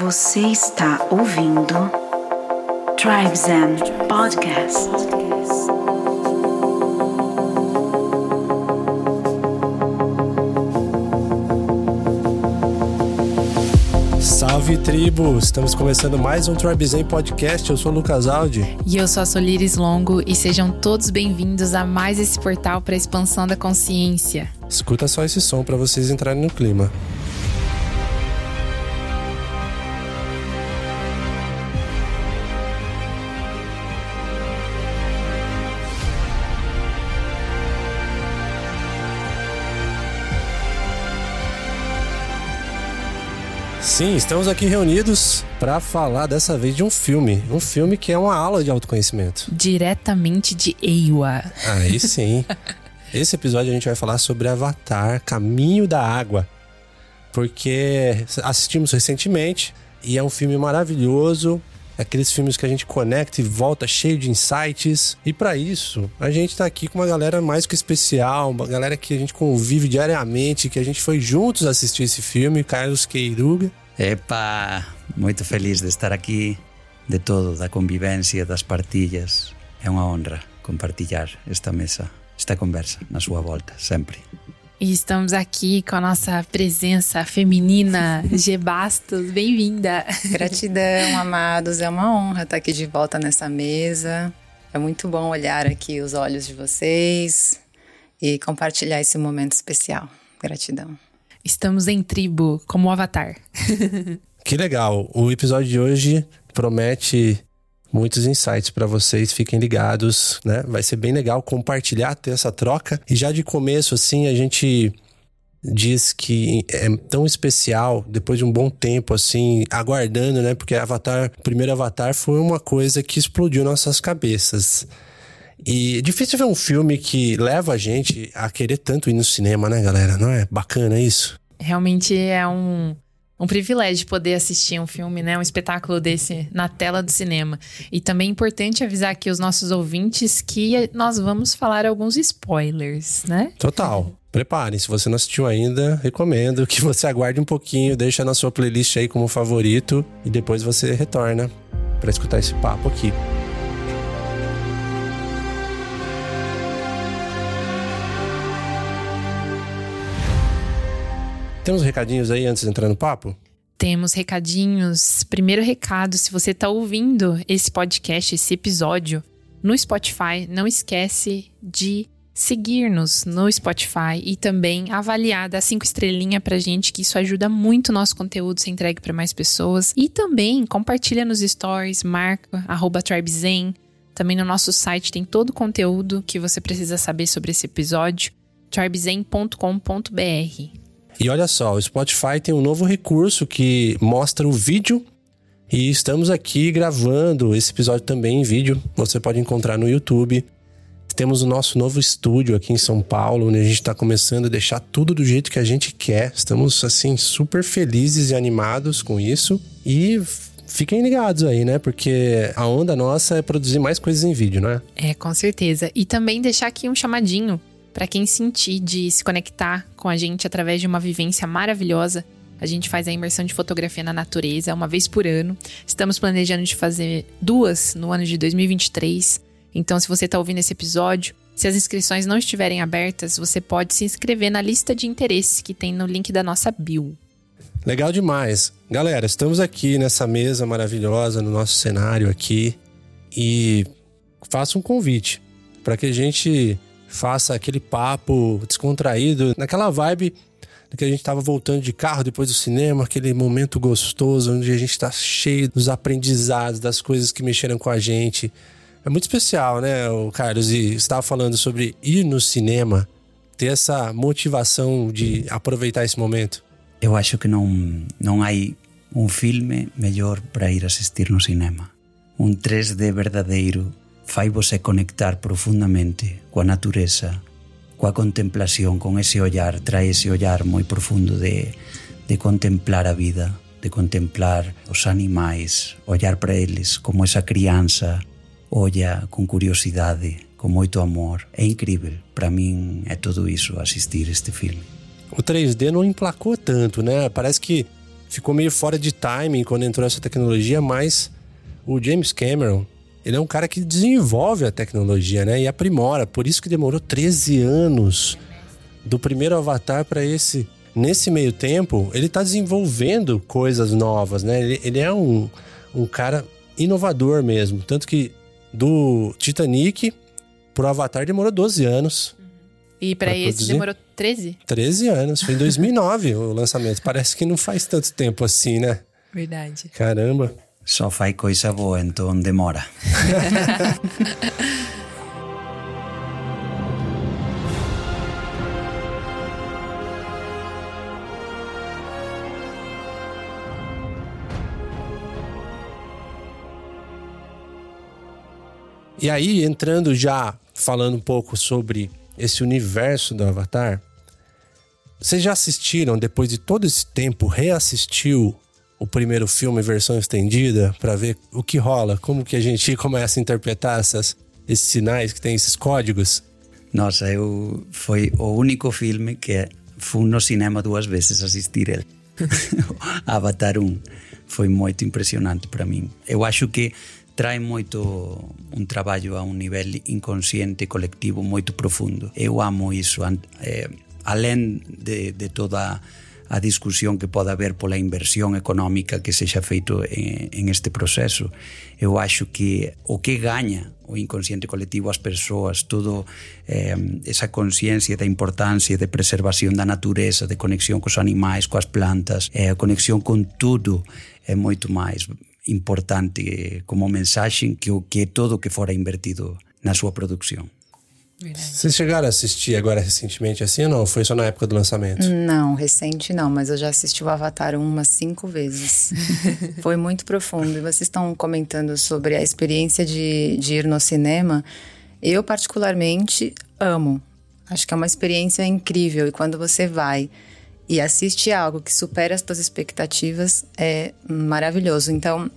Você está ouvindo Tribes and Podcast. Salve tribo! Estamos começando mais um Tribe Zen Podcast. Eu sou o Lucas Aldi. E eu sou a Solires Longo e sejam todos bem-vindos a mais esse portal para a expansão da consciência. Escuta só esse som para vocês entrarem no clima. Sim, estamos aqui reunidos para falar dessa vez de um filme. Um filme que é uma aula de autoconhecimento. Diretamente de Eiwa. Aí sim. Esse episódio a gente vai falar sobre Avatar Caminho da Água. Porque assistimos recentemente e é um filme maravilhoso. Aqueles filmes que a gente conecta e volta cheio de insights. E para isso, a gente tá aqui com uma galera mais que especial, uma galera que a gente convive diariamente, que a gente foi juntos assistir esse filme, Carlos Queiruga. Epa, muito feliz de estar aqui, de todo, da convivência, das partilhas. É uma honra compartilhar esta mesa, esta conversa na sua volta, sempre. E estamos aqui com a nossa presença feminina, G Bastos. Bem-vinda. Gratidão, amados. É uma honra estar aqui de volta nessa mesa. É muito bom olhar aqui os olhos de vocês e compartilhar esse momento especial. Gratidão. Estamos em tribo, como o Avatar. que legal. O episódio de hoje promete muitos insights para vocês. Fiquem ligados, né? Vai ser bem legal compartilhar, ter essa troca. E já de começo, assim, a gente diz que é tão especial depois de um bom tempo assim aguardando, né? Porque Avatar, o primeiro Avatar foi uma coisa que explodiu nossas cabeças. E é difícil ver um filme que leva a gente a querer tanto ir no cinema, né, galera? Não é bacana isso? Realmente é um, um privilégio poder assistir um filme, né? Um espetáculo desse na tela do cinema. E também é importante avisar aqui os nossos ouvintes que nós vamos falar alguns spoilers, né? Total. Preparem, se você não assistiu ainda, recomendo que você aguarde um pouquinho, deixa na sua playlist aí como favorito e depois você retorna para escutar esse papo aqui. Temos recadinhos aí antes de entrar no papo? Temos recadinhos. Primeiro recado, se você está ouvindo esse podcast, esse episódio no Spotify, não esquece de seguir-nos no Spotify e também avaliar, dar cinco estrelinhas pra gente, que isso ajuda muito o nosso conteúdo ser entregue para mais pessoas. E também compartilha nos stories, marca arroba tribezen. Também no nosso site tem todo o conteúdo que você precisa saber sobre esse episódio, tribezen.com.br. E olha só, o Spotify tem um novo recurso que mostra o vídeo e estamos aqui gravando esse episódio também em vídeo. Você pode encontrar no YouTube. Temos o nosso novo estúdio aqui em São Paulo, onde a gente está começando a deixar tudo do jeito que a gente quer. Estamos, assim, super felizes e animados com isso. E fiquem ligados aí, né? Porque a onda nossa é produzir mais coisas em vídeo, não é? É, com certeza. E também deixar aqui um chamadinho para quem sentir de se conectar com a gente através de uma vivência maravilhosa. A gente faz a imersão de fotografia na natureza uma vez por ano. Estamos planejando de fazer duas no ano de 2023. Então, se você está ouvindo esse episódio, se as inscrições não estiverem abertas, você pode se inscrever na lista de interesse que tem no link da nossa bio. Legal demais. Galera, estamos aqui nessa mesa maravilhosa, no nosso cenário aqui. E faço um convite para que a gente faça aquele papo descontraído, naquela vibe que a gente estava voltando de carro depois do cinema, aquele momento gostoso onde a gente está cheio dos aprendizados, das coisas que mexeram com a gente. É muito especial, né, o Carlos? E estava falando sobre ir no cinema, ter essa motivação de aproveitar esse momento. Eu acho que não, não há um filme melhor para ir assistir no cinema. Um 3D verdadeiro fai você conectar profundamente coa natureza, coa contemplación, con ese ollar, trae ese ollar moi profundo de, de contemplar a vida, de contemplar os animais, ollar para eles como esa crianza olla con curiosidade, con moito amor. É incrível. Para min é todo iso asistir este filme. O 3D não emplacou tanto, né? Parece que ficou meio fora de timing quando entrou essa tecnologia, mas o James Cameron, ele é um cara que desenvolve a tecnologia, né? E aprimora. Por isso que demorou 13 anos do primeiro Avatar para esse. Nesse meio tempo, ele tá desenvolvendo coisas novas, né? Ele, ele é um, um cara inovador mesmo. Tanto que do Titanic pro Avatar demorou 12 anos. E para esse produzir? demorou 13? 13 anos. Foi em 2009 o lançamento. Parece que não faz tanto tempo assim, né? Verdade. Caramba. Só fai coisa boa, então demora. E aí, entrando já, falando um pouco sobre esse universo do Avatar, vocês já assistiram, depois de todo esse tempo, reassistiu o primeiro filme versão estendida para ver o que rola, como que a gente começa a interpretar essas, esses sinais que tem esses códigos? Nossa, eu foi o único filme que fui no cinema duas vezes assistir ele. Avatar 1 foi muito impressionante para mim. Eu acho que traz muito um trabalho a um nível inconsciente coletivo muito profundo. Eu amo isso, eh, além de, de toda a discusión que pode haber pola inversión económica que sexa feito en, en este proceso. Eu acho que o que gaña o inconsciente colectivo as persoas, todo eh, esa conciencia da importancia de preservación da natureza, de conexión cos animais, coas plantas, eh, a conexión con tudo é moito máis importante como mensaxe que o que todo que fora invertido na súa produción. Vocês chegaram a assistir agora recentemente assim ou não? Foi só na época do lançamento? Não, recente não, mas eu já assisti o Avatar umas cinco vezes. Foi muito profundo. E vocês estão comentando sobre a experiência de, de ir no cinema. Eu, particularmente, amo. Acho que é uma experiência incrível. E quando você vai e assiste algo que supera as suas expectativas, é maravilhoso. Então,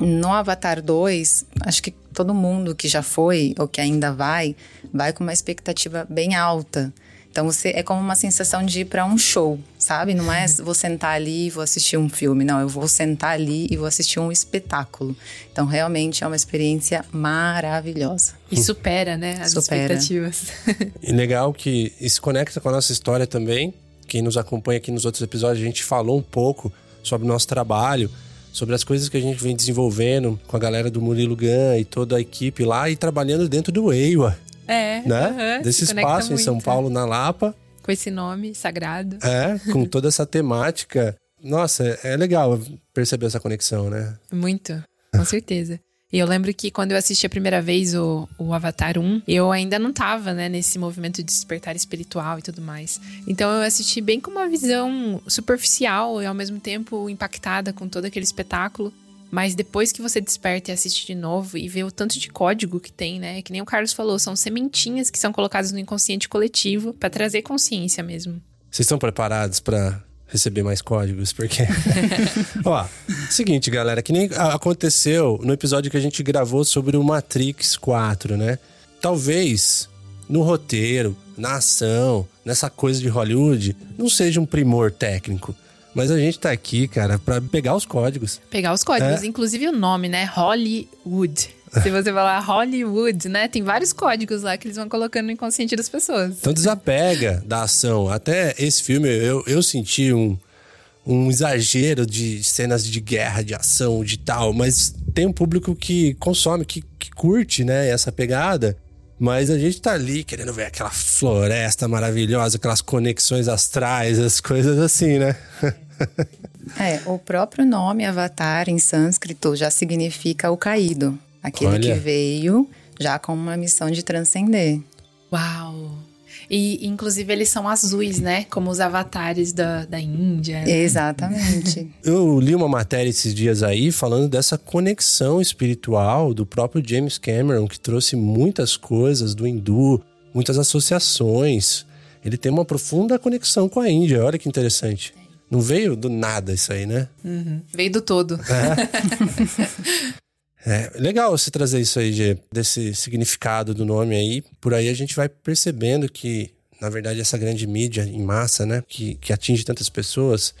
no Avatar 2, acho que todo mundo que já foi ou que ainda vai, vai com uma expectativa bem alta. Então você é como uma sensação de ir para um show, sabe? Não é vou sentar ali e vou assistir um filme, não, eu vou sentar ali e vou assistir um espetáculo. Então realmente é uma experiência maravilhosa. E supera, né, as Supera. expectativas. E legal que isso conecta com a nossa história também. Quem nos acompanha aqui nos outros episódios, a gente falou um pouco sobre o nosso trabalho, sobre as coisas que a gente vem desenvolvendo com a galera do Murilo Gun e toda a equipe lá e trabalhando dentro do EIWA, É, né? aham, Desse se conecta espaço em São muito. Paulo, na Lapa. Com esse nome sagrado. É, com toda essa temática. Nossa, é é legal perceber essa conexão, né? Muito, com certeza. E eu lembro que quando eu assisti a primeira vez o, o Avatar 1, eu ainda não tava, né, nesse movimento de despertar espiritual e tudo mais. Então eu assisti bem com uma visão superficial e ao mesmo tempo impactada com todo aquele espetáculo. Mas depois que você desperta e assiste de novo e vê o tanto de código que tem, né? Que nem o Carlos falou, são sementinhas que são colocadas no inconsciente coletivo pra trazer consciência mesmo. Vocês estão preparados pra receber mais códigos? Porque. Ó, seguinte, galera, que nem aconteceu no episódio que a gente gravou sobre o Matrix 4, né? Talvez no roteiro, na ação, nessa coisa de Hollywood, não seja um primor técnico. Mas a gente tá aqui, cara, pra pegar os códigos. Pegar os códigos, É. inclusive o nome, né? Hollywood. Se você falar Hollywood, né? Tem vários códigos lá que eles vão colocando no inconsciente das pessoas. Então desapega da ação. Até esse filme eu, eu senti um, um exagero de cenas de guerra, de ação, de tal, mas tem um público que consome, que, que curte, né, essa pegada. Mas a gente tá ali querendo ver aquela floresta maravilhosa, aquelas conexões astrais, as coisas assim, né? É, o próprio nome Avatar em sânscrito já significa o caído. Aquele Olha. que veio já com uma missão de transcender. Uau! E, inclusive, eles são azuis, né? Como os avatares da, da Índia. Exatamente. Eu li uma matéria esses dias aí falando dessa conexão espiritual do próprio James Cameron, que trouxe muitas coisas do hindu, muitas associações. Ele tem uma profunda conexão com a Índia. Olha que interessante. Não veio do nada isso aí, né? Uhum. Veio do todo. É legal você trazer isso aí, Gê, desse significado do nome aí. Por aí a gente vai percebendo que, na verdade, essa grande mídia em massa, né, que, que atinge tantas pessoas,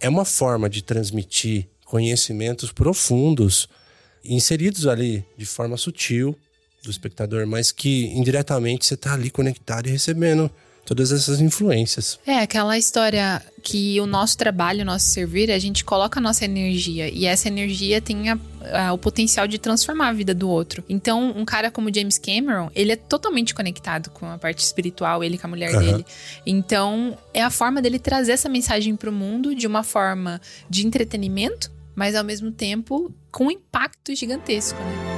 é uma forma de transmitir conhecimentos profundos inseridos ali de forma sutil do espectador, mas que indiretamente você está ali conectado e recebendo todas essas influências. É, aquela história que o nosso trabalho, o nosso servir, a gente coloca a nossa energia e essa energia tem a, a, o potencial de transformar a vida do outro. Então, um cara como James Cameron, ele é totalmente conectado com a parte espiritual, ele com a mulher uhum. dele. Então, é a forma dele trazer essa mensagem para o mundo de uma forma de entretenimento, mas ao mesmo tempo com um impacto gigantesco, né?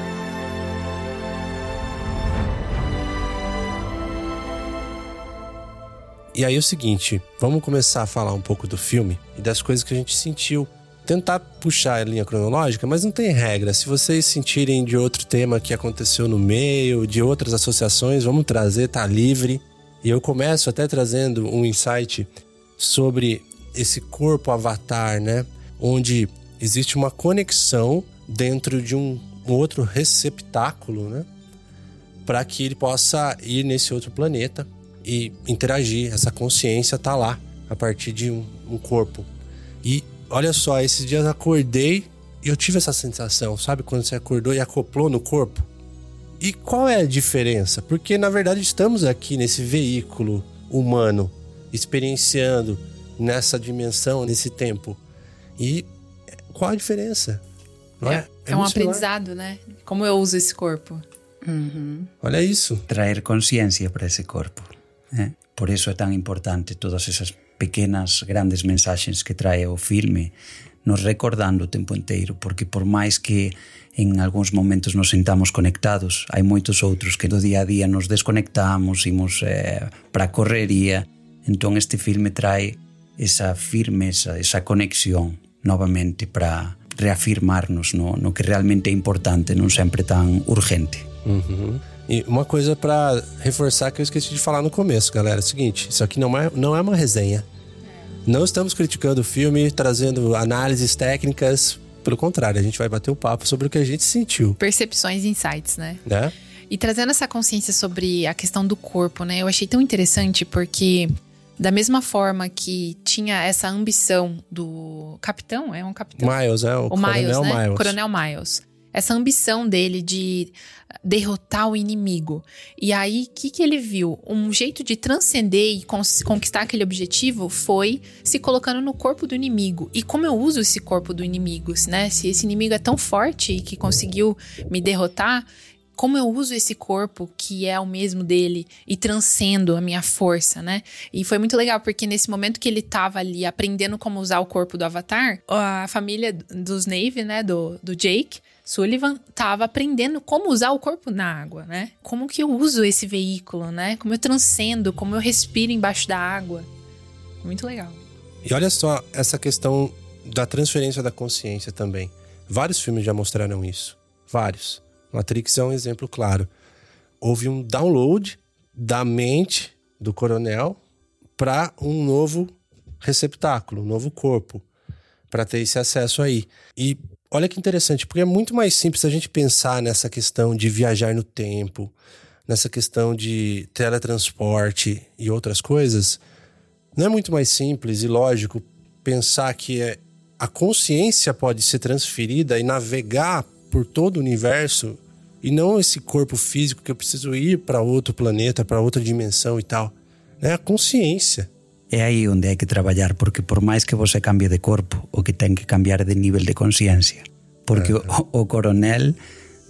E aí é o seguinte, vamos começar a falar um pouco do filme e das coisas que a gente sentiu. Tentar puxar a linha cronológica, mas não tem regra. Se vocês sentirem de outro tema que aconteceu no meio, de outras associações, vamos trazer, tá livre. E eu começo até trazendo um insight sobre esse corpo avatar, né? Onde existe uma conexão dentro de um, outro receptáculo, né? Para que ele possa ir nesse outro planeta e interagir. Essa consciência tá lá a partir de um, um corpo. E olha só, esses dias acordei e eu tive essa sensação, sabe? Quando você acordou e acoplou no corpo. E qual é a diferença? Porque na verdade estamos aqui nesse veículo humano, experienciando nessa dimensão, nesse tempo. E qual a diferença? É, é? é, é um aprendizado, né? Como eu uso esse corpo. Uhum. Olha isso. Trazer consciência para esse corpo. Eh? Por eso é tan importante todas esas pequenas, grandes mensaxes que trae o filme, nos recordando o tempo inteiro, porque por máis que en algúns momentos nos sentamos conectados, hai moitos outros que do día a día nos desconectamos, imos eh, para a correría, entón este filme trae esa firmeza, esa conexión novamente para reafirmarnos no, no que realmente é importante, non sempre tan urgente. Uh -huh. E uma coisa para reforçar que eu esqueci de falar no começo, galera, é o seguinte: isso aqui não é, não é uma resenha. Não estamos criticando o filme, trazendo análises técnicas. Pelo contrário, a gente vai bater o um papo sobre o que a gente sentiu. Percepções e insights, né? Né? E trazendo essa consciência sobre a questão do corpo, né? Eu achei tão interessante porque da mesma forma que tinha essa ambição do capitão, é um capitão. Miles, é o, o Coronel Miles, né? Miles. Coronel Miles essa ambição dele de derrotar o inimigo. E aí, o que, que ele viu? Um jeito de transcender e conquistar aquele objetivo foi se colocando no corpo do inimigo. E como eu uso esse corpo do inimigo, né? Se esse inimigo é tão forte que conseguiu me derrotar, como eu uso esse corpo que é o mesmo dele e transcendo a minha força, né? E foi muito legal porque nesse momento que ele tava ali aprendendo como usar o corpo do Avatar, a família dos Navy, né, do, do Jake, Sullivan estava aprendendo como usar o corpo na água, né? Como que eu uso esse veículo, né? Como eu transcendo, como eu respiro embaixo da água. Muito legal. E olha só essa questão da transferência da consciência também. Vários filmes já mostraram isso. Vários. Matrix é um exemplo claro. Houve um download da mente do coronel para um novo receptáculo, um novo corpo, para ter esse acesso aí. E Olha que interessante, porque é muito mais simples a gente pensar nessa questão de viajar no tempo, nessa questão de teletransporte e outras coisas. Não é muito mais simples e lógico pensar que é, a consciência pode ser transferida e navegar por todo o universo e não esse corpo físico que eu preciso ir para outro planeta, para outra dimensão e tal. É a consciência. É aí onde hai que traballar, porque por máis que você cambie de corpo, o que ten que cambiar de nivel de consciencia. Porque o, o coronel,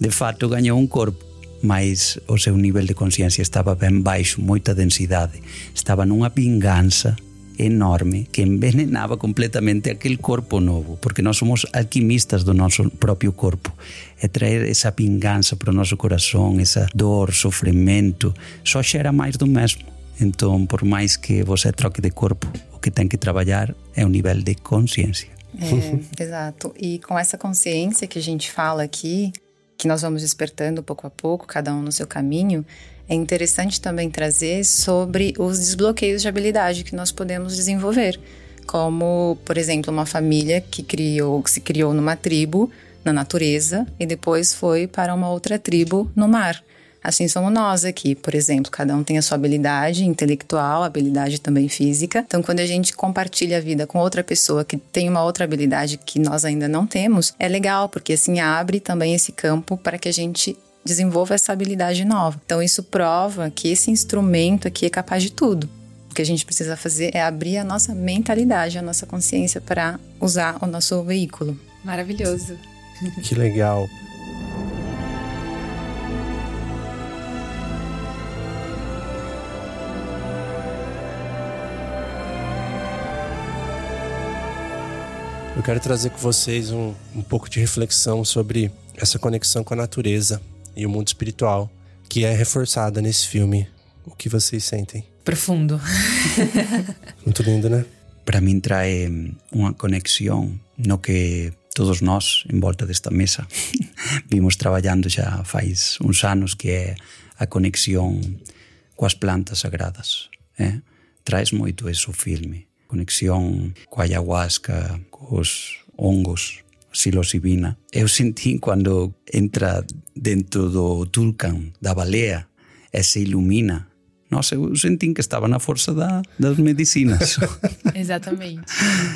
de fato, gañou un corpo, mas o seu nivel de consciencia estaba ben baixo, moita densidade. Estaba nunha vinganza enorme que envenenaba completamente aquel corpo novo, porque nós somos alquimistas do noso propio corpo. E traer esa vinganza para o noso corazón, esa dor, sofrimento, só xera máis do mesmo. Então, por mais que você troque de corpo, o que tem que trabalhar é o nível de consciência. É, exato. E com essa consciência que a gente fala aqui, que nós vamos despertando pouco a pouco, cada um no seu caminho, é interessante também trazer sobre os desbloqueios de habilidade que nós podemos desenvolver. Como, por exemplo, uma família que criou, que se criou numa tribo, na natureza, e depois foi para uma outra tribo no mar Assim somos nós aqui, por exemplo, cada um tem a sua habilidade intelectual, habilidade também física. Então, quando a gente compartilha a vida com outra pessoa que tem uma outra habilidade que nós ainda não temos, é legal, porque assim abre também esse campo para que a gente desenvolva essa habilidade nova. Então, isso prova que esse instrumento aqui é capaz de tudo. O que a gente precisa fazer é abrir a nossa mentalidade, a nossa consciência para usar o nosso veículo. Maravilhoso. Que legal. Quero trazer com vocês um, um pouco de reflexão sobre essa conexão com a natureza e o mundo espiritual, que é reforçada nesse filme. O que vocês sentem? Profundo. Muito lindo, né? Para mim trae uma conexão no que todos nós em volta desta mesa vimos trabalhando já faz uns anos que é a conexão coas plantas sagradas. Eh? Traz moito esse o filme. Conexión coa ayahuasca, cos hongos, psilocibina. Eu senti cando entra dentro do tulcan, da balea, e se ilumina. Nossa, eu senti que estava na força da, das medicinas. Exatamente.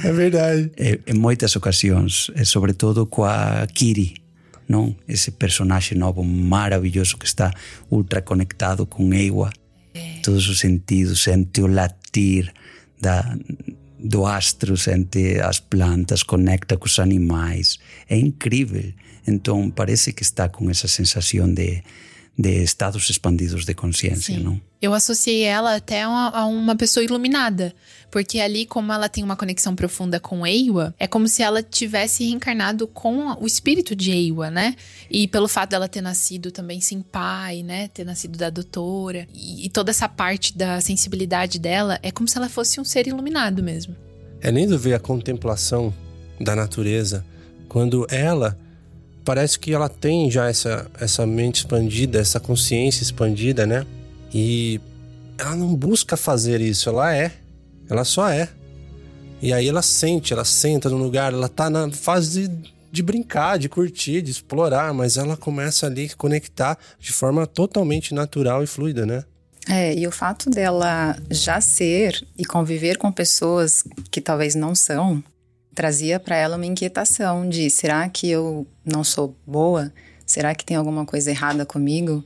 É verdade. E, em moitas ocasións, e sobretudo coa Kiri, non? Ese personaxe novo maravilloso que está ultra conectado con Eiwa. Todos os sentidos, sente o latir da, do astros sente as plantas, conecta cos animais. É incrível. Então parece que está com essa sensação de de estados expandidos de consciência, não? Eu associei ela até a uma, a uma pessoa iluminada. Porque ali, como ela tem uma conexão profunda com Eiwa, é como se ela tivesse reencarnado com o espírito de Eiwa, né? E pelo fato dela ter nascido também sem pai, né? Ter nascido da doutora. E, e toda essa parte da sensibilidade dela é como se ela fosse um ser iluminado mesmo. É lindo ver a contemplação da natureza quando ela parece que ela tem já essa, essa mente expandida, essa consciência expandida, né? E ela não busca fazer isso, ela é. Ela só é. E aí ela sente, ela senta no lugar, ela tá na fase de, de brincar, de curtir, de explorar, mas ela começa ali a conectar de forma totalmente natural e fluida, né? É, e o fato dela já ser e conviver com pessoas que talvez não são, trazia para ela uma inquietação de será que eu não sou boa? Será que tem alguma coisa errada comigo?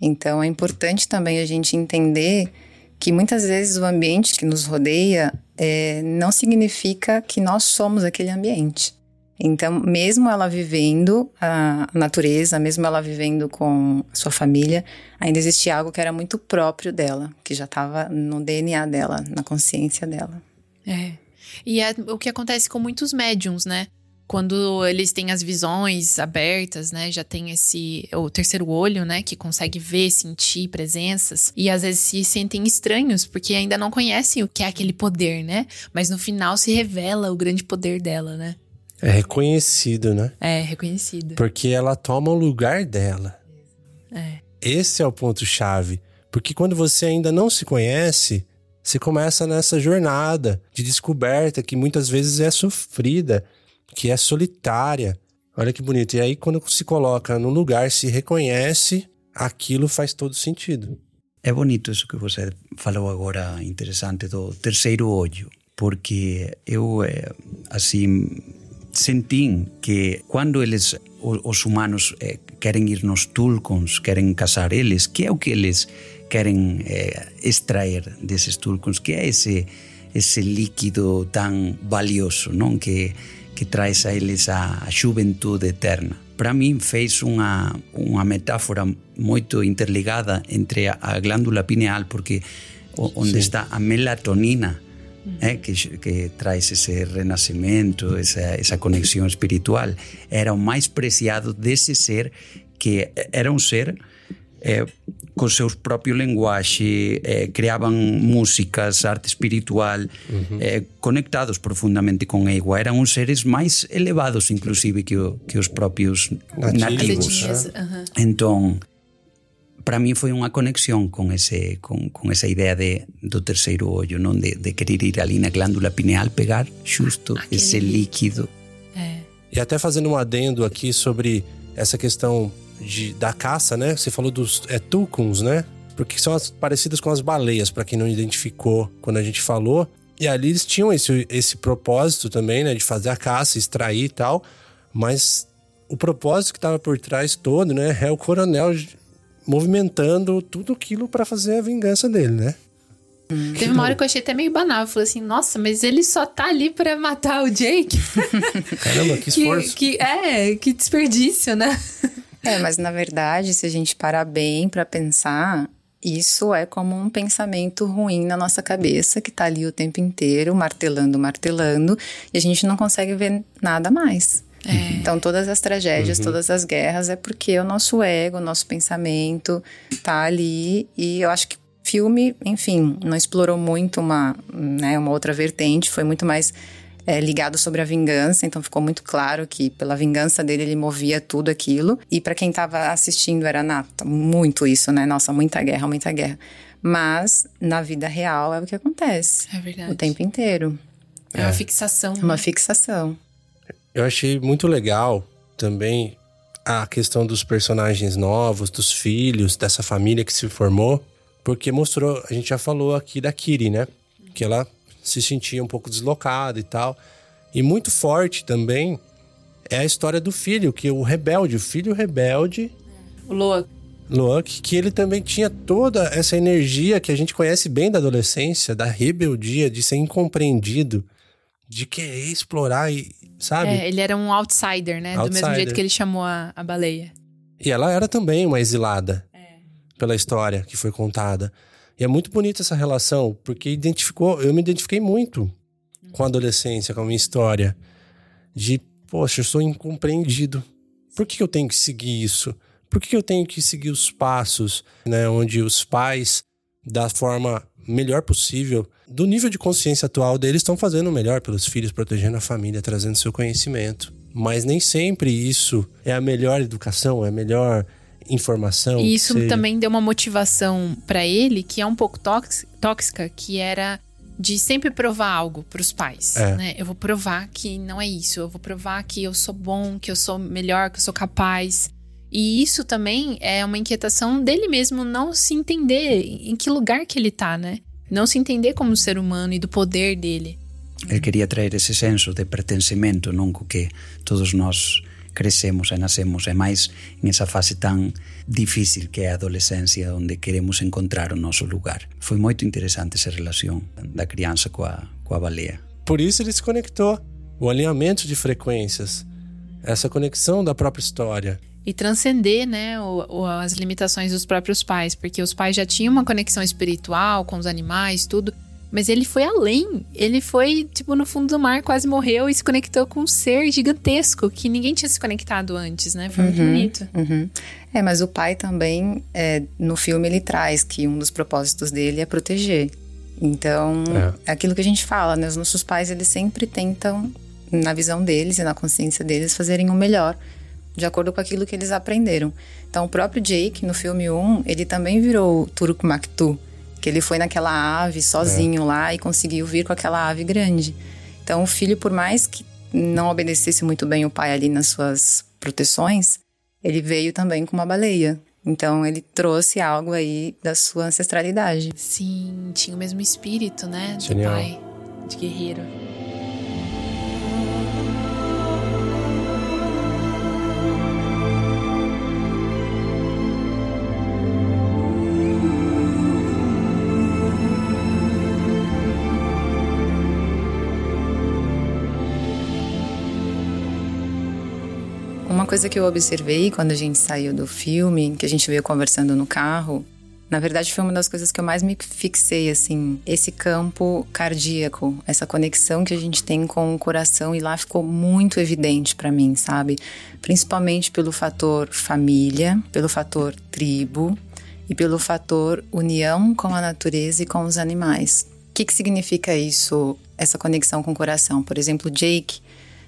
Então é importante também a gente entender que muitas vezes o ambiente que nos rodeia é, não significa que nós somos aquele ambiente. Então, mesmo ela vivendo a natureza, mesmo ela vivendo com sua família, ainda existia algo que era muito próprio dela, que já estava no DNA dela, na consciência dela. É. E é o que acontece com muitos médiums, né? quando eles têm as visões abertas, né? Já tem esse o terceiro olho, né, que consegue ver, sentir presenças e às vezes se sentem estranhos porque ainda não conhecem o que é aquele poder, né? Mas no final se revela o grande poder dela, né? É reconhecido, né? É reconhecido. Porque ela toma o lugar dela. É. Esse é o ponto chave, porque quando você ainda não se conhece, você começa nessa jornada de descoberta que muitas vezes é sofrida que é solitária. Olha que bonito. E aí, quando se coloca no lugar, se reconhece, aquilo faz todo sentido. É bonito isso que você falou agora, interessante, do terceiro olho, porque eu, eh, assim, senti que quando eles, os humanos, eh, querem ir nos tulcons, querem caçar eles, que é o que eles querem eh, extrair desses tulcons? Que é esse, esse líquido tão valioso, não? Que que traz a eles a, a xuventude eterna. Para min fez unha, unha metáfora moito interligada entre a, a glándula pineal porque onde sí. está a melatonina eh, que, que traz ese renacimento, esa, esa conexión espiritual, era o máis preciado dese ser que era un ser eh, co seus propio lenguaxe, eh, creaban músicas, arte espiritual, uh -huh. eh, conectados profundamente con Eigua. Eran uns seres máis elevados, inclusive, que, o, que os propios nativos. nativos. Uh -huh. Entón, para mí foi unha conexión con ese con, con esa idea de do terceiro ollo, non de, de querer ir ali na glándula pineal pegar xusto Aquele... ese líquido. É. E até fazendo um adendo aqui sobre essa questão de, da caça, né? Você falou dos é, tucuns, né? Porque são as, parecidas com as baleias, para quem não identificou quando a gente falou. E ali eles tinham esse, esse propósito também, né? De fazer a caça, extrair e tal. Mas o propósito que estava por trás todo, né? É o coronel movimentando tudo aquilo para fazer a vingança dele, né? Hum, Teve uma hora que eu achei até meio banal. Eu falei assim, nossa, mas ele só tá ali para matar o Jake. Caramba, que esforço. Que, que, é, que desperdício, né? É, mas na verdade, se a gente parar bem para pensar, isso é como um pensamento ruim na nossa cabeça que tá ali o tempo inteiro, martelando, martelando, e a gente não consegue ver nada mais. É. Então, todas as tragédias, uhum. todas as guerras é porque o nosso ego, o nosso pensamento tá ali. E eu acho que filme, enfim, não explorou muito uma, né, uma outra vertente, foi muito mais é, ligado sobre a vingança, então ficou muito claro que pela vingança dele ele movia tudo aquilo. E para quem estava assistindo era nata, muito isso, né? Nossa, muita guerra, muita guerra. Mas na vida real é o que acontece. É verdade. O tempo inteiro. É, é uma fixação. É uma né? fixação. Eu achei muito legal também a questão dos personagens novos, dos filhos, dessa família que se formou, porque mostrou, a gente já falou aqui da Kiri, né? Que ela se sentia um pouco deslocada e tal. E muito forte também é a história do filho, que o rebelde, o filho rebelde. O Loak. Loak, que ele também tinha toda essa energia que a gente conhece bem da adolescência, da rebeldia, de ser incompreendido, de querer explorar e, sabe? É, ele era um outsider, né? Outsider. Do mesmo jeito que ele chamou a, a baleia. E ela era também uma exilada é. pela história que foi contada. E é muito bonita essa relação, porque identificou, eu me identifiquei muito com a adolescência, com a minha história. De, poxa, eu sou incompreendido. Por que eu tenho que seguir isso? Por que eu tenho que seguir os passos, né? Onde os pais, da forma melhor possível, do nível de consciência atual deles, estão fazendo o melhor pelos filhos, protegendo a família, trazendo seu conhecimento. Mas nem sempre isso é a melhor educação, é a melhor informação. E isso seja... também deu uma motivação para ele que é um pouco tóxica, que era de sempre provar algo para os pais, é. né? Eu vou provar que não é isso, eu vou provar que eu sou bom, que eu sou melhor, que eu sou capaz. E isso também é uma inquietação dele mesmo não se entender em que lugar que ele tá, né? Não se entender como ser humano e do poder dele. Ele queria trazer esse senso de pertencimento, non co que todos nós crecemos e nascemos, e máis nesa fase tan difícil que é a adolescencia onde queremos encontrar o noso lugar. Foi moito interesante esa relación da criança coa, coa baleia. Por isso ele se conectou. O alinhamento de frequências, essa conexão da própria história. E transcender, né, o, o, as limitações dos próprios pais, porque os pais já tinham uma conexão espiritual com os animais, tudo, mas ele foi além. Ele foi, tipo, no fundo do mar, quase morreu e se conectou com um ser gigantesco que ninguém tinha se conectado antes, né? Foi muito uhum, bonito. Uhum. É, mas o pai também, é, no filme, ele traz que um dos propósitos dele é proteger. Então, é. aquilo que a gente fala, né? Os nossos pais, eles sempre tentam, na visão deles e na consciência deles, fazerem o melhor, de acordo com aquilo que eles aprenderam. Então, o próprio Jake, no filme 1, ele também virou Turuk Maktu, que ele foi naquela ave sozinho é. lá e conseguiu vir com aquela ave grande. Então, o filho, por mais que não obedecesse muito bem o pai ali nas suas proteções, ele veio também com uma baleia. Então, ele trouxe algo aí da sua ancestralidade. Sim, tinha o mesmo espírito, né? Do pai, de guerreiro. Uma coisa que eu observei quando a gente saiu do filme, que a gente veio conversando no carro, na verdade foi uma das coisas que eu mais me fixei, assim, esse campo cardíaco, essa conexão que a gente tem com o coração e lá ficou muito evidente para mim, sabe? Principalmente pelo fator família, pelo fator tribo e pelo fator união com a natureza e com os animais. O que, que significa isso, essa conexão com o coração? Por exemplo, Jake,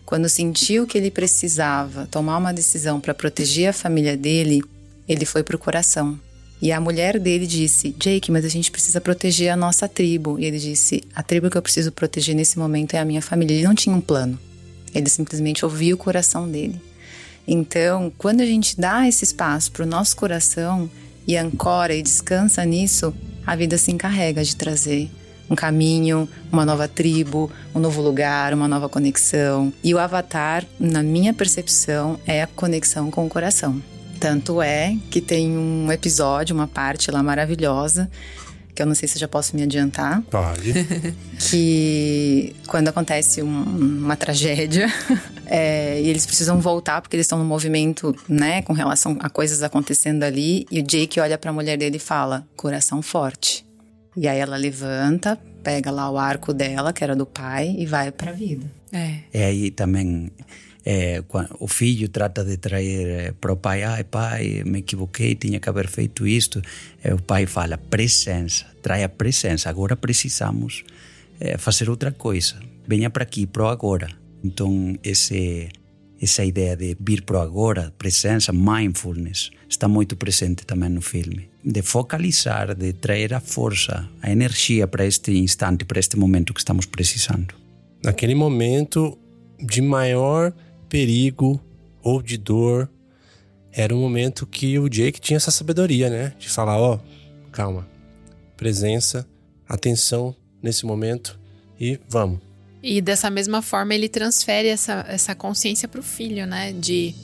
quando sentiu que ele precisava tomar uma decisão para proteger a família dele, ele foi para o coração. E a mulher dele disse: Jake, mas a gente precisa proteger a nossa tribo. E ele disse: A tribo que eu preciso proteger nesse momento é a minha família. Ele não tinha um plano. Ele simplesmente ouvia o coração dele. Então, quando a gente dá esse espaço para o nosso coração e ancora e descansa nisso, a vida se encarrega de trazer um caminho, uma nova tribo, um novo lugar, uma nova conexão. E o avatar, na minha percepção, é a conexão com o coração. Tanto é que tem um episódio, uma parte lá maravilhosa, que eu não sei se eu já posso me adiantar. Pode. que quando acontece um, uma tragédia é, e eles precisam voltar porque eles estão no movimento, né, com relação a coisas acontecendo ali, e o Jake olha para a mulher dele e fala: coração forte. E aí ela levanta, pega lá o arco dela, que era do pai, e vai para a vida. É. E aí também é, o filho trata de trazer é, para o pai, ai pai, me equivoquei, tinha que haver feito isto. E o pai fala, presença, traia a presença, agora precisamos é, fazer outra coisa. Venha para aqui, pro agora. Então, esse, essa ideia de vir pro agora, presença, mindfulness, está muito presente também no filme de focalizar, de trazer a força, a energia para este instante, para este momento que estamos precisando. Naquele momento de maior perigo ou de dor, era um momento que o Jake tinha essa sabedoria, né? De falar: ó, oh, calma, presença, atenção nesse momento e vamos. E dessa mesma forma ele transfere essa, essa consciência para o filho, né? De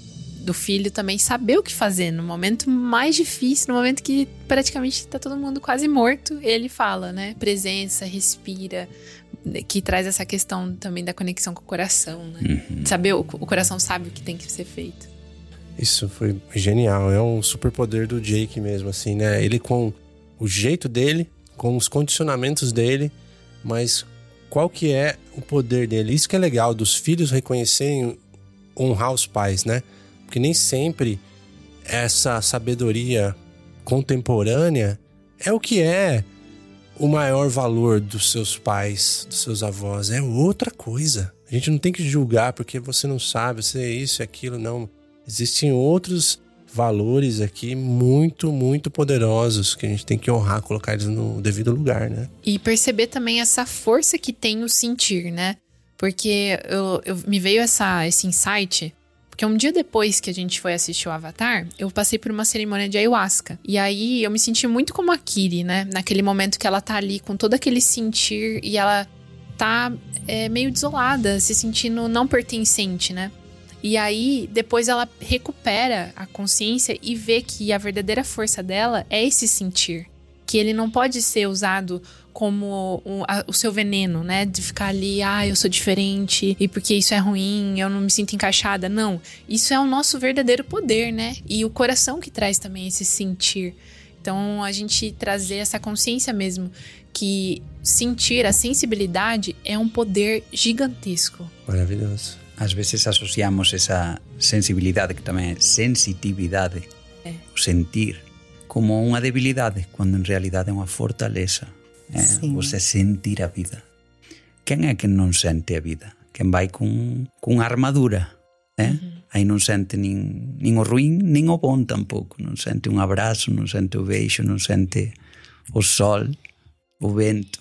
do filho também saber o que fazer no momento mais difícil, no momento que praticamente tá todo mundo quase morto, ele fala, né? Presença, respira, que traz essa questão também da conexão com o coração, né? Uhum. Saber o, o coração sabe o que tem que ser feito. Isso foi genial, é um superpoder do Jake mesmo assim, né? Ele com o jeito dele, com os condicionamentos dele, mas qual que é o poder dele? Isso que é legal dos filhos reconhecerem honrar os pais, né? Porque nem sempre essa sabedoria contemporânea é o que é o maior valor dos seus pais, dos seus avós. É outra coisa. A gente não tem que julgar porque você não sabe, você é isso e aquilo, não. Existem outros valores aqui muito, muito poderosos que a gente tem que honrar, colocar eles no devido lugar, né? E perceber também essa força que tem o sentir, né? Porque eu, eu me veio essa, esse insight porque um dia depois que a gente foi assistir o Avatar, eu passei por uma cerimônia de ayahuasca. E aí eu me senti muito como a Kiri, né? Naquele momento que ela tá ali com todo aquele sentir e ela tá é, meio desolada, se sentindo não pertencente, né? E aí, depois ela recupera a consciência e vê que a verdadeira força dela é esse sentir. Que ele não pode ser usado como um, a, o seu veneno, né? De ficar ali, ah, eu sou diferente e porque isso é ruim, eu não me sinto encaixada. Não, isso é o nosso verdadeiro poder, né? E o coração que traz também esse sentir. Então, a gente trazer essa consciência mesmo que sentir a sensibilidade é um poder gigantesco. Maravilhoso. Às vezes associamos essa sensibilidade, que também é sensitividade, é. o sentir, como uma debilidade, quando em realidade é uma fortaleza. É, você sentir a vida. Quen é que non sente a vida? Quen vai cun, cun armadura. Eh? Uh -huh. Aí non sente nin, nin o ruín, nin o bon tampouco. Non sente un abrazo, non sente o beixo, non sente o sol, o vento.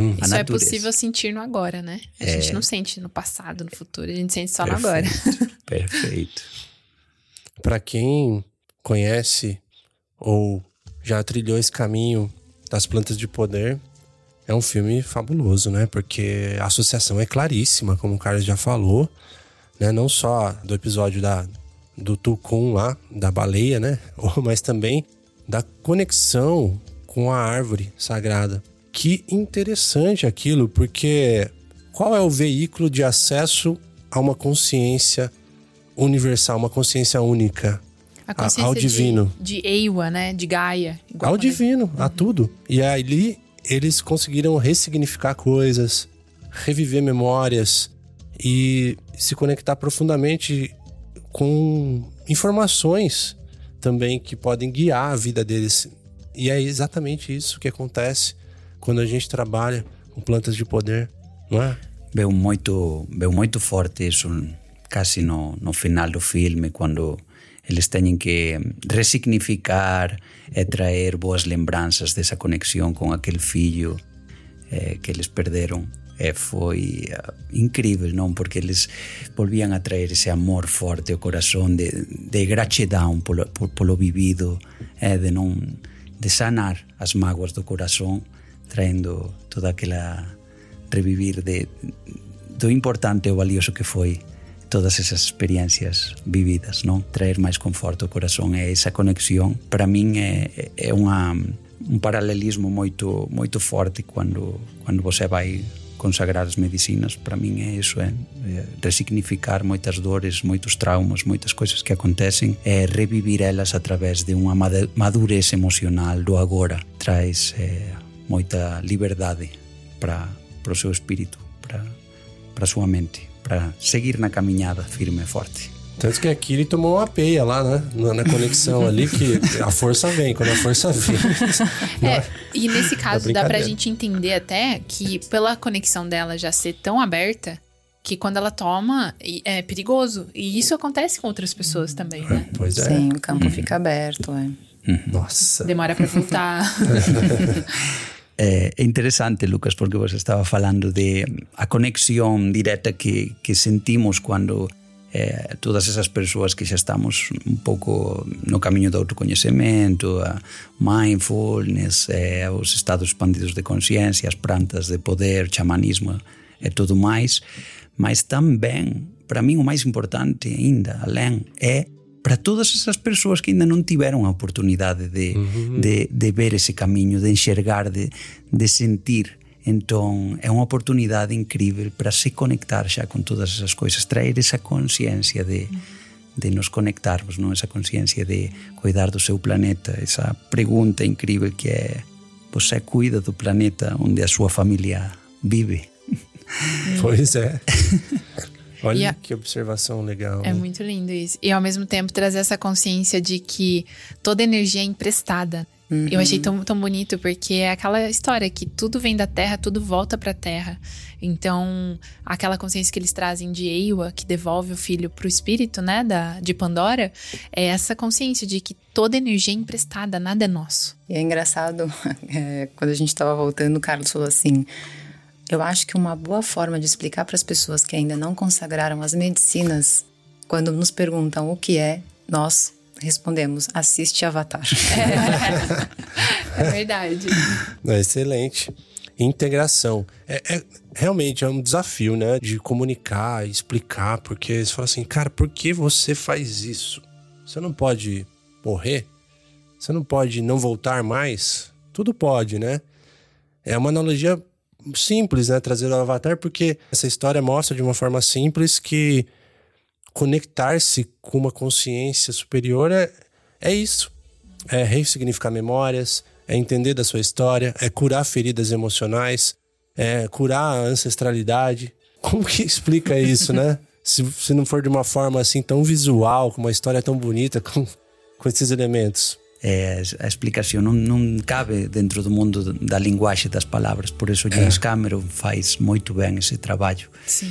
Hum. Isso é possível sentir no agora, né? A é. gente não sente no passado, no futuro, a gente sente só Perfeito. no agora. Perfeito. Para quem conhece ou já trilhou esse caminho das Plantas de Poder é um filme fabuloso, né? Porque a associação é claríssima, como o Carlos já falou, né? Não só do episódio da, do Tucum lá, da baleia, né? Mas também da conexão com a árvore sagrada. Que interessante aquilo, porque qual é o veículo de acesso a uma consciência universal, uma consciência única? A consciência ao divino. De, de Eiwa, né? De Gaia. Ao divino, uhum. a tudo. E ali eles conseguiram ressignificar coisas, reviver memórias e se conectar profundamente com informações também que podem guiar a vida deles. E é exatamente isso que acontece quando a gente trabalha com plantas de poder, não é? Veo muito, veo muito forte isso, quase no, no final do filme, quando eles teñen que resignificar e traer boas lembranzas desa conexión con aquel fillo eh, que eles perderon. E foi uh, incrível? Porque eles volvían a traer ese amor forte ao corazón de, de gratidão polo, polo vivido, eh, de sanar as mágoas do corazón, traendo toda aquela revivir de do importante e valioso que foi todas esas experiencias vividas, non? Traer máis conforto ao corazón e esa conexión para min é, é unha un paralelismo moito moito forte quando quando você vai consagrar as medicinas, para min é iso, é, é resignificar moitas dores, moitos traumas, moitas coisas que acontecen, é revivir elas a través de unha madurez emocional do agora, traz é, moita liberdade para, para o seu espírito, para, para a mente, para seguir na caminhada firme e forte. Tanto que aqui ele tomou uma peia lá, né? Na conexão ali, que a força vem, quando a força vem. É, e nesse caso dá pra gente entender até que pela conexão dela já ser tão aberta, que quando ela toma é perigoso. E isso acontece com outras pessoas também, né? Pois é. Sim, o campo fica aberto, é. Nossa. Demora pra voltar. Eh, é interesante, Lucas, porque vos estaba falando de mm, a conexión directa que, que sentimos quando eh, todas esas persoas que xa estamos un pouco no camiño do autocoñecemento, a mindfulness, eh, os estados expandidos de conciencia, as plantas de poder, chamanismo e todo máis, mas tamén, para min o máis importante ainda, alén, é para todas esas persoas que ainda non tiveron a oportunidade de, uh -huh. de, de ver ese camiño, de enxergar, de, de sentir Entón, é unha oportunidade incrível para se conectar xa con todas esas coisas, traer esa conciencia de, de nos conectarmos, non? esa conciencia de cuidar do seu planeta, esa pregunta incrível que é você cuida do planeta onde a súa familia vive? Pois é. Olha a... que observação legal. É muito lindo isso. E ao mesmo tempo trazer essa consciência de que toda energia é emprestada. Uhum. Eu achei tão, tão bonito porque é aquela história que tudo vem da terra, tudo volta pra terra. Então, aquela consciência que eles trazem de Eiwa, que devolve o filho pro espírito, né, da, de Pandora, é essa consciência de que toda energia é emprestada, nada é nosso. E é engraçado, é, quando a gente estava voltando, o Carlos falou assim: eu acho que uma boa forma de explicar para as pessoas que ainda não consagraram as medicinas, quando nos perguntam o que é, nós respondemos: assiste Avatar. É, é verdade. É excelente. Integração. É, é, realmente é um desafio, né? De comunicar, explicar, porque eles falam assim, cara, por que você faz isso? Você não pode morrer? Você não pode não voltar mais? Tudo pode, né? É uma analogia simples, né? Trazer o Avatar, porque essa história mostra de uma forma simples que conectar-se com uma consciência superior é, é isso. É ressignificar memórias, é entender da sua história, é curar feridas emocionais, é curar a ancestralidade. Como que explica isso, né? se, se não for de uma forma assim tão visual, com uma história tão bonita, com, com esses elementos. eh, a explicación non, non cabe dentro do mundo da linguaxe das palabras por eso James ah. Cameron faz moito ben ese traballo sí.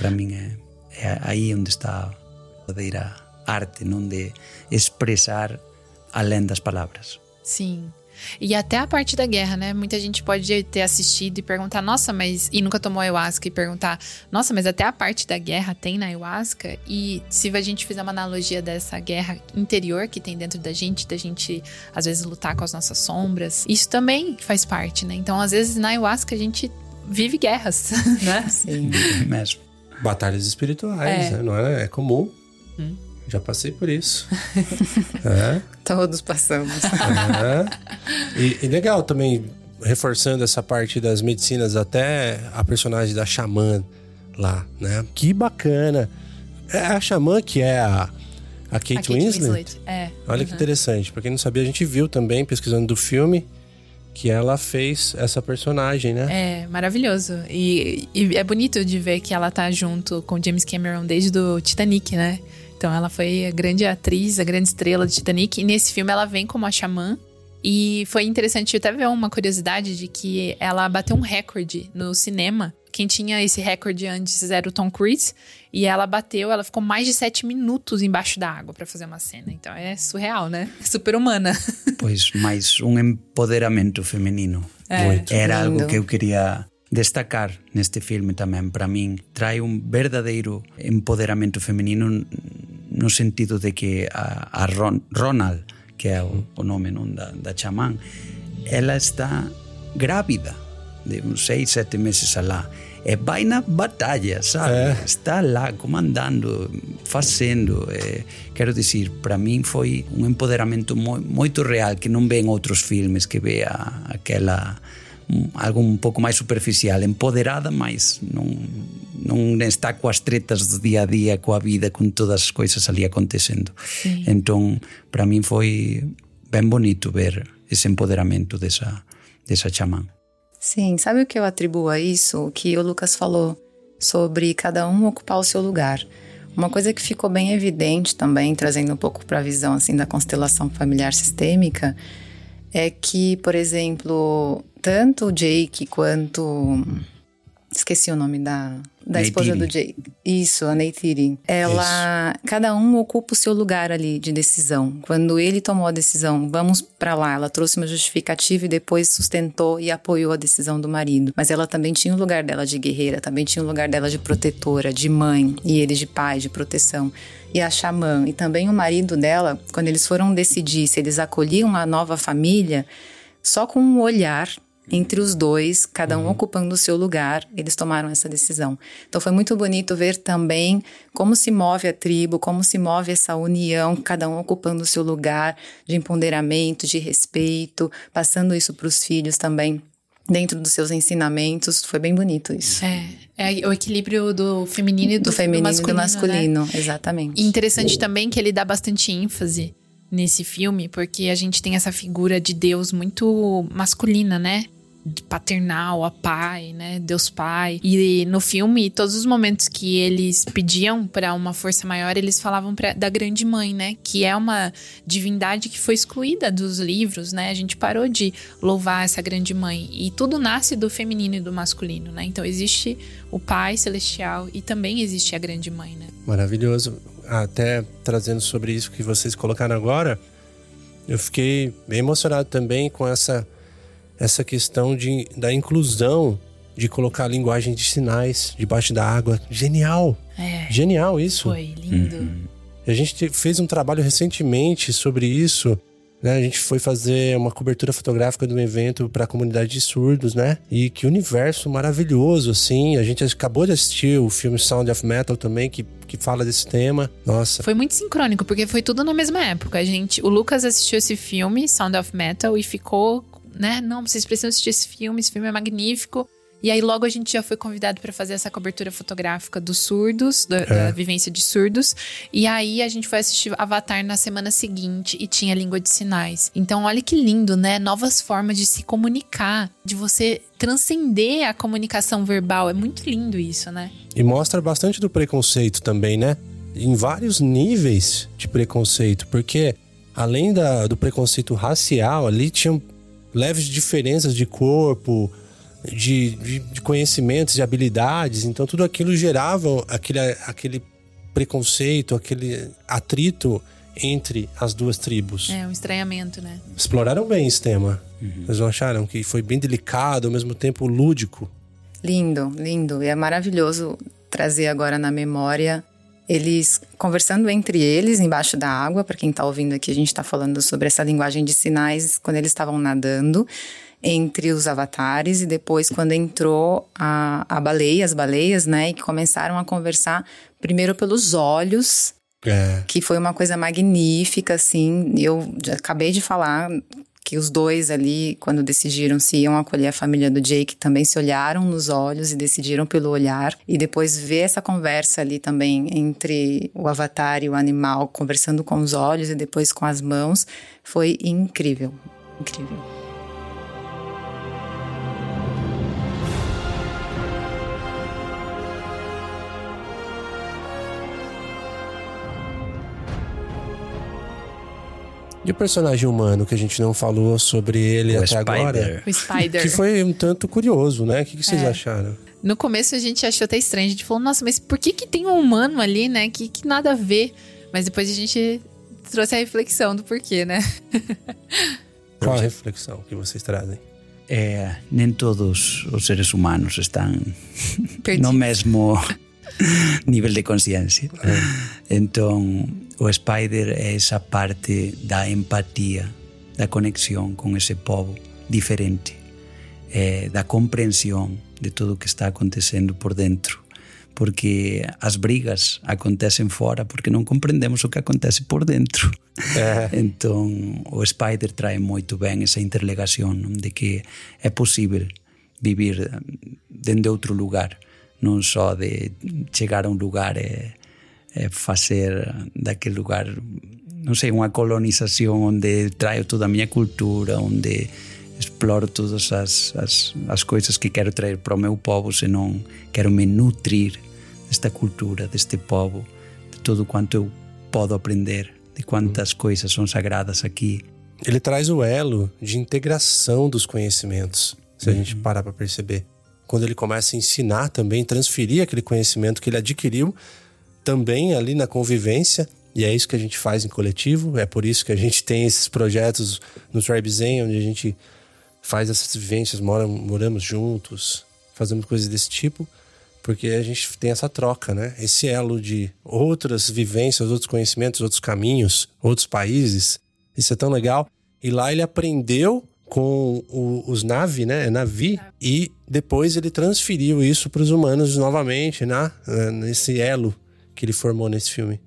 para min é, é aí onde está a verdadeira arte non de expresar alén das palabras Sim. E até a parte da guerra, né? Muita gente pode ter assistido e perguntar, nossa, mas. E nunca tomou ayahuasca e perguntar, nossa, mas até a parte da guerra tem na ayahuasca? E se a gente fizer uma analogia dessa guerra interior que tem dentro da gente, da gente às vezes lutar com as nossas sombras, isso também faz parte, né? Então, às vezes na ayahuasca a gente vive guerras, né? Sim. Mesmo. Batalhas espirituais, é. Né? não é? É comum. Hum. Já passei por isso. é. Todos passamos. É. E, e, legal também, reforçando essa parte das medicinas, até a personagem da xamã lá, né? Que bacana. É a xamã que é a, a Kate, a Kate Winslet? Winslet. É. Olha uhum. que interessante. Pra quem não sabia, a gente viu também, pesquisando do filme, que ela fez essa personagem, né? É, maravilhoso. E, e, é bonito de ver que ela tá junto com James Cameron desde o Titanic, né? Então ela foi a grande atriz, a grande estrela de Titanic. E nesse filme ela vem como a xamã. E foi interessante até ver uma curiosidade de que ela bateu um recorde no cinema quem tinha esse recorde antes era o Tom Cruise. E ela bateu, ela ficou mais de sete minutos embaixo da água para fazer uma cena. Então é surreal, né? Super humana. Pois mais um empoderamento feminino. É. Era algo que eu queria destacar neste filme tamén para min trae un verdadeiro empoderamento femenino no sentido de que a, a Ron, Ronald que é o, o nome non da, da chamán ela está grávida de uns seis, sete meses alá e vai na batalha, sabe? É. Está lá comandando, facendo. É, quero dicir, para min foi un empoderamento moi, moito real que non ven outros filmes que vea aquela algo un pouco máis superficial, empoderada, mas non non está coas tretas do día a día, coa vida, con todas as coisas ali acontecendo. Entón, para min foi ben bonito ver ese empoderamento desa, desa chamán. Sim, sabe o que eu atribuo a isso? O que o Lucas falou sobre cada um ocupar o seu lugar. Uma coisa que ficou bem evidente também, trazendo um pouco para a visão assim da constelação familiar sistêmica, é que, por exemplo, tanto o Jake quanto esqueci o nome da da esposa do Jake. Isso, a Neytiri. Ela, Isso. cada um ocupa o seu lugar ali de decisão. Quando ele tomou a decisão, vamos para lá, ela trouxe uma justificativa e depois sustentou e apoiou a decisão do marido. Mas ela também tinha o lugar dela de guerreira, também tinha o lugar dela de protetora, de mãe, e ele de pai, de proteção. E a xamã, e também o marido dela, quando eles foram decidir se eles acolhiam a nova família, só com um olhar entre os dois, cada um uhum. ocupando o seu lugar, eles tomaram essa decisão. Então foi muito bonito ver também como se move a tribo, como se move essa união, cada um ocupando o seu lugar de empoderamento, de respeito, passando isso para os filhos também. Dentro dos seus ensinamentos, foi bem bonito isso. É, é o equilíbrio do feminino e do, do feminino do masculino, e do masculino, né? exatamente. E interessante também que ele dá bastante ênfase nesse filme, porque a gente tem essa figura de Deus muito masculina, né? paternal, a pai, né? Deus Pai. E no filme, todos os momentos que eles pediam para uma força maior, eles falavam pra, da Grande Mãe, né? Que é uma divindade que foi excluída dos livros, né? A gente parou de louvar essa Grande Mãe. E tudo nasce do feminino e do masculino, né? Então existe o Pai Celestial e também existe a Grande Mãe, né? Maravilhoso. Até trazendo sobre isso que vocês colocaram agora, eu fiquei bem emocionado também com essa essa questão de, da inclusão de colocar a linguagem de sinais debaixo da água. Genial! É, Genial isso. Foi lindo. Uhum. A gente fez um trabalho recentemente sobre isso né? A gente foi fazer uma cobertura fotográfica de um evento para a comunidade de surdos, né? E que universo maravilhoso, assim. A gente acabou de assistir o filme Sound of Metal também, que, que fala desse tema. Nossa. Foi muito sincrônico, porque foi tudo na mesma época. A gente, o Lucas assistiu esse filme, Sound of Metal, e ficou, né? Não, vocês precisam assistir esse filme, esse filme é magnífico. E aí logo a gente já foi convidado para fazer essa cobertura fotográfica dos surdos, da, é. da, vivência de surdos. E aí a gente foi assistir Avatar na semana seguinte e tinha língua de sinais. Então olha que lindo, né? Novas formas de se comunicar, de você transcender a comunicação verbal. É muito lindo isso, né? E mostra bastante do preconceito também, né? Em vários níveis de preconceito, porque além da, do preconceito racial, ali tinham leves diferenças de corpo, de, de, de conhecimentos, de habilidades. Então tudo aquilo gerava aquele, aquele preconceito, aquele atrito entre as duas tribos. É, um estranhamento, né? Exploraram bem esse tema. Uhum. Vocês não acharam que foi bem delicado, ao mesmo tempo lúdico? Lindo, lindo. E é maravilhoso trazer agora na memória eles conversando entre eles embaixo da água. Para quem está ouvindo aqui, a gente está falando sobre essa linguagem de sinais quando eles estavam nadando entre os avatares e depois quando entrou a, a baleia, as baleias, né, e que começaram a conversar primeiro pelos olhos, é. que foi uma coisa magnífica, assim. Eu já acabei de falar que os dois ali, quando decidiram se iam acolher a família do Jake, também se olharam nos olhos e decidiram pelo olhar. E depois ver essa conversa ali também entre o avatar e o animal, conversando com os olhos e depois com as mãos, foi incrível. Incrível. E o personagem humano que a gente não falou sobre ele o até Spider. agora? O Spider. Que foi um tanto curioso, né? O que, que vocês é. acharam? No começo a gente achou até estranho. A gente falou, nossa, mas por que, que tem um humano ali, né? Que, que nada a ver. Mas depois a gente trouxe a reflexão do porquê, né? Qual a reflexão que vocês trazem? eh, nem todos os seres humanos están no mesmo nivel de consciencia. É. Entón, o Spider é esa parte da empatía, da conexión con ese povo diferente, eh, da comprensión de todo o que está acontecendo por dentro porque as brigas acontecen fora porque non comprendemos o que acontece por dentro. É. entón, o Spider trae moito ben esa interlegación non? de que é posible vivir dende outro lugar, non só de chegar a un lugar e, e facer daquele lugar non sei, unha colonización onde traio toda a miña cultura, onde exploro todas as, as, as coisas que quero traer para o meu povo, senón quero me nutrir desta cultura, deste povo, de todo quanto eu posso aprender, de quantas coisas são sagradas aqui. Ele traz o elo de integração dos conhecimentos, se a gente parar para perceber. Quando ele começa a ensinar também, transferir aquele conhecimento que ele adquiriu também ali na convivência e é isso que a gente faz em coletivo, é por isso que a gente tem esses projetos no Tribe Zen, onde a gente faz essas vivências, mora, moramos juntos, fazemos coisas desse tipo, porque a gente tem essa troca, né? Esse elo de outras vivências, outros conhecimentos, outros caminhos, outros países. Isso é tão legal. E lá ele aprendeu com o, os Navi, né? Navi, e depois ele transferiu isso para os humanos novamente, né? Nesse elo que ele formou nesse filme.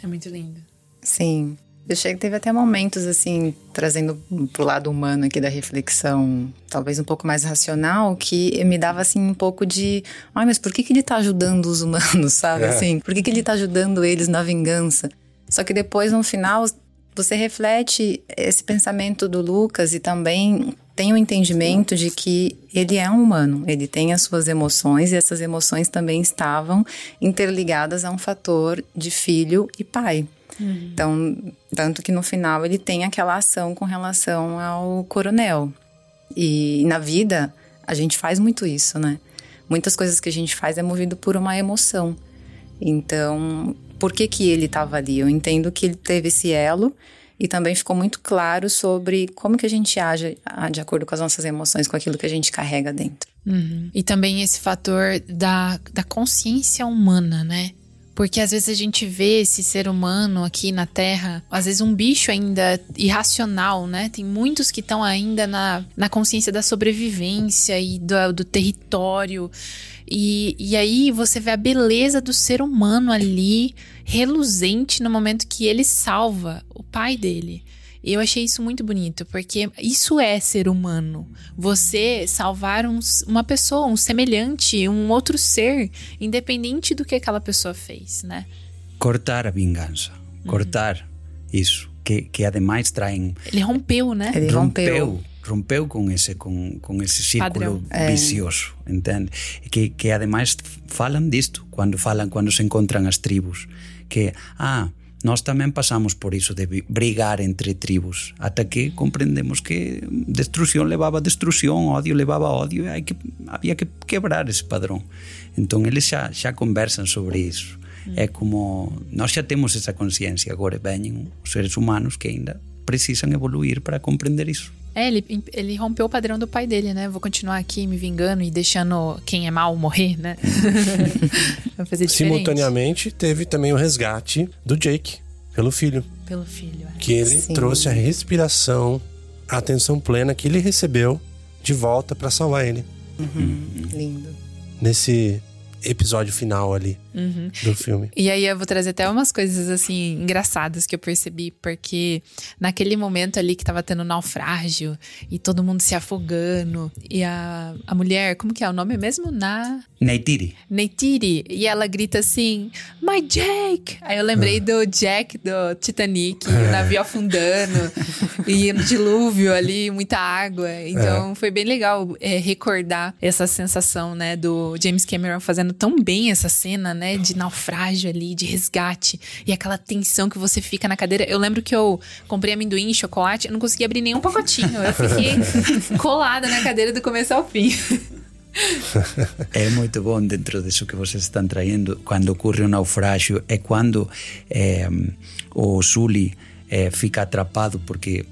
É muito lindo. Sim. Eu achei que teve até momentos, assim, trazendo pro lado humano aqui da reflexão, talvez um pouco mais racional, que me dava, assim, um pouco de... Ai, mas por que, que ele tá ajudando os humanos, sabe? É. Assim, por que, que ele tá ajudando eles na vingança? Só que depois, no final, você reflete esse pensamento do Lucas e também tem o entendimento de que ele é um humano, ele tem as suas emoções e essas emoções também estavam interligadas a um fator de filho e pai. Uhum. Então, tanto que no final ele tem aquela ação com relação ao coronel. E na vida, a gente faz muito isso, né? Muitas coisas que a gente faz é movido por uma emoção. Então, por que que ele estava ali? Eu entendo que ele teve esse elo e também ficou muito claro sobre como que a gente age ah, de acordo com as nossas emoções, com aquilo que a gente carrega dentro. Uhum. E também esse fator da, da consciência humana, né? Porque às vezes a gente vê esse ser humano aqui na Terra, às vezes um bicho ainda irracional, né? Tem muitos que estão ainda na, na consciência da sobrevivência e do, do território. E, e aí você vê a beleza do ser humano ali, reluzente no momento que ele salva o pai dele. Eu achei isso muito bonito, porque isso é ser humano. Você salvar um, uma pessoa, um semelhante, um outro ser, independente do que aquela pessoa fez, né? Cortar a vingança. Uhum. Cortar isso. Que, que ademais traem. Ele rompeu, né? Ele rompeu. rompeu rompeu com esse com, com esse círculo é. vicioso, entende? Que que ademais falam disto quando falam quando se encontram as tribos, que ah, nós tamén pasamos por iso de brigar entre tribos, ata que comprendemos que destrucción levaba destrucción, odio levaba odio, e hai que había que quebrar ese padrón. Entón eles xa xa conversan sobre iso. Mm. É como nós xa temos esa conciencia, agora veñen os seres humanos que ainda precisan evoluir para comprender iso. É, ele, ele rompeu o padrão do pai dele, né? Vou continuar aqui me vingando e deixando quem é mal morrer, né? Vai fazer diferente. Simultaneamente, teve também o resgate do Jake pelo filho. Pelo filho, é. Que ele Sim. trouxe a respiração, a atenção plena que ele recebeu de volta para salvar ele. Uhum. Lindo. Nesse episódio final ali uhum. do filme. E aí eu vou trazer até umas coisas assim engraçadas que eu percebi, porque naquele momento ali que tava tendo naufrágio e todo mundo se afogando, e a, a mulher, como que é o nome mesmo? Na. Neytiri. Neytiri. E ela grita assim: My Jake! Aí eu lembrei ah. do Jack do Titanic, o navio afundando, e no dilúvio ali, muita água. Então é. foi bem legal é, recordar essa sensação, né, do James Cameron fazendo tão bem essa cena, né? De naufrágio ali, de resgate. E aquela tensão que você fica na cadeira. Eu lembro que eu comprei amendoim e chocolate, eu não consegui abrir nenhum pacotinho. Eu fiquei colada na cadeira do começo ao fim. é muito bom dentro disso que vocês estão traindo quando ocorre um naufrágio é quando é, o Sully é, fica atrapado porque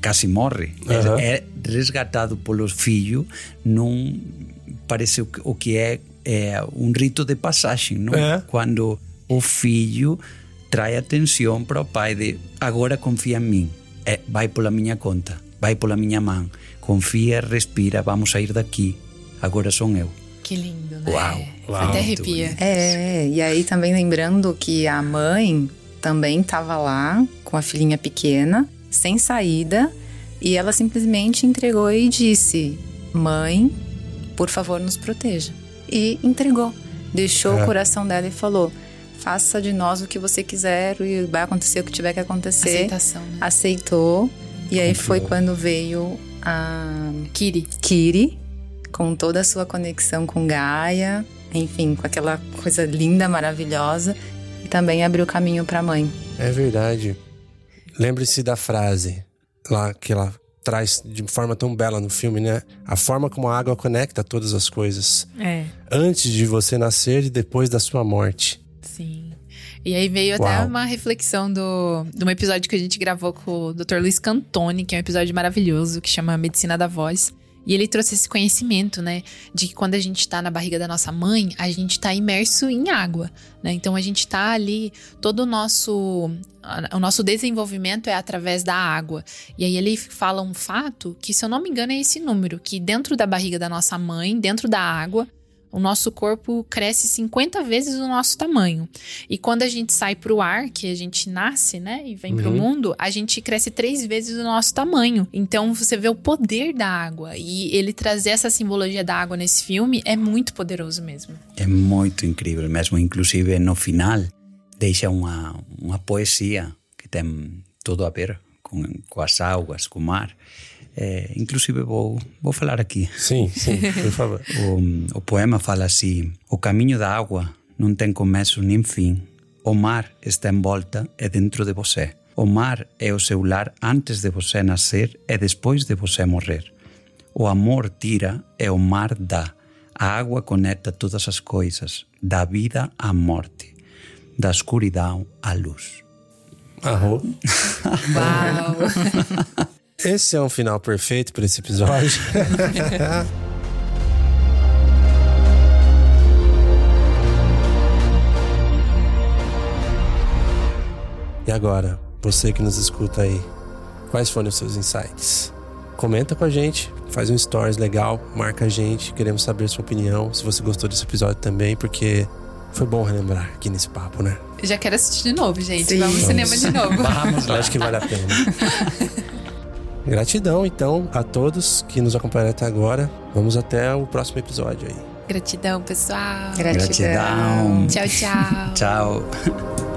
casi morre. Aham. É resgatado polo fillo num parece o que é, é um rito de passagem, não? É. Quando o filho trai atenção para o pai de agora confia em mim, é, vai pela minha conta, vai pela minha mão, confia, respira, vamos sair daqui, agora sou eu. Que lindo, né? Uau, uau. Até arrepia. bonito. É, e aí também lembrando que a mãe também estava lá com a filhinha pequena, sem saída, e ela simplesmente entregou e disse: Mãe, por favor, nos proteja. E entregou. Deixou É. o coração dela e falou: Faça de nós o que você quiser e vai acontecer o que tiver que acontecer. Aceitação, né? Aceitou. E aí foi quando veio a Kiri. Kiri, com toda a sua conexão com Gaia, enfim, com aquela coisa linda, maravilhosa, e também abriu caminho para a mãe. É verdade. Lembre-se da frase lá que ela traz de forma tão bela no filme, né? A forma como a água conecta todas as coisas. É, Antes de você nascer e depois da sua morte. sim. E aí veio até Uau. uma reflexão do, de um episódio que a gente gravou com o Dr. Luiz Cantoni, que é um episódio maravilhoso, que chama Medicina da Voz. E ele trouxe esse conhecimento, né? De que quando a gente tá na barriga da nossa mãe, a gente tá imerso em água, né? Então a gente tá ali, todo o nosso. O nosso desenvolvimento é através da água. E aí ele fala um fato que, se eu não me engano, é esse número: que dentro da barriga da nossa mãe, dentro da água, o nosso corpo cresce 50 vezes o nosso tamanho. E quando a gente sai pro ar, que a gente nasce, né, e vem Uhum. mundo, a gente cresce três vezes o nosso tamanho. Então você vê o poder da água. E ele trazer essa simbologia da água nesse filme é muito poderoso mesmo. É muito incrível mesmo, inclusive no final deixa uma, uma poesia que tem tudo a ver com, com as águas, com o mar. É, inclusive vou, vou falar aqui. Sim, sim, por favor. O, o poema fala assim: O caminho da água não tem começo nem fim. O mar está em volta e dentro de você. O mar é o seu lar antes de você nascer e depois de você morrer. O amor tira e o mar dá. A água conecta todas as coisas, da vida à morte, da escuridão à luz. Arro. Uau! Esse é um final perfeito para esse episódio. e agora, você que nos escuta aí, quais foram os seus insights? Comenta com a gente, faz um stories legal, marca a gente, queremos saber sua opinião, se você gostou desse episódio também, porque foi bom relembrar aqui nesse papo, né? Já quero assistir de novo, gente. Sim. Vamos ao cinema de novo. Vamos Eu acho que vale a pena. Gratidão, então, a todos que nos acompanharam até agora. Vamos até o próximo episódio aí. Gratidão, pessoal. Gratidão. Gratidão. Tchau, tchau. Tchau.